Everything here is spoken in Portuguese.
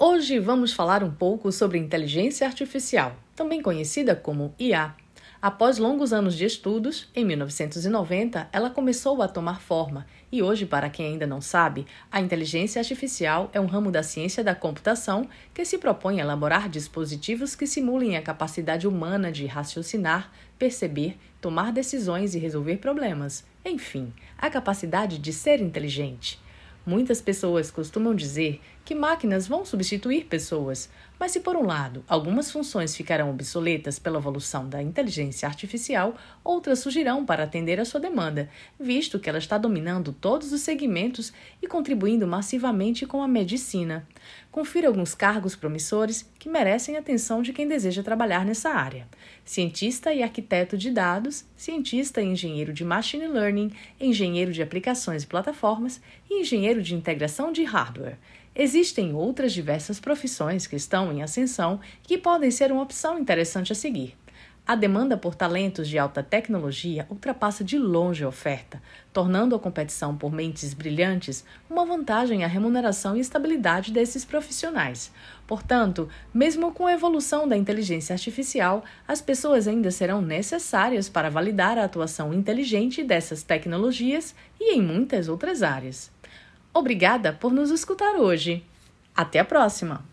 Hoje vamos falar um pouco sobre inteligência artificial, também conhecida como IA. Após longos anos de estudos, em 1990 ela começou a tomar forma, e hoje, para quem ainda não sabe, a inteligência artificial é um ramo da ciência da computação que se propõe a elaborar dispositivos que simulem a capacidade humana de raciocinar, perceber, tomar decisões e resolver problemas. Enfim, a capacidade de ser inteligente. Muitas pessoas costumam dizer que máquinas vão substituir pessoas, mas se por um lado algumas funções ficarão obsoletas pela evolução da inteligência artificial, outras surgirão para atender à sua demanda, visto que ela está dominando todos os segmentos e contribuindo massivamente com a medicina. Confira alguns cargos promissores que merecem a atenção de quem deseja trabalhar nessa área: cientista e arquiteto de dados, cientista e engenheiro de machine learning, engenheiro de aplicações e plataformas e engenheiro de integração de hardware. Existem outras diversas profissões que estão em ascensão que podem ser uma opção interessante a seguir. A demanda por talentos de alta tecnologia ultrapassa de longe a oferta, tornando a competição por mentes brilhantes uma vantagem à remuneração e estabilidade desses profissionais. Portanto, mesmo com a evolução da inteligência artificial, as pessoas ainda serão necessárias para validar a atuação inteligente dessas tecnologias e em muitas outras áreas. Obrigada por nos escutar hoje. Até a próxima!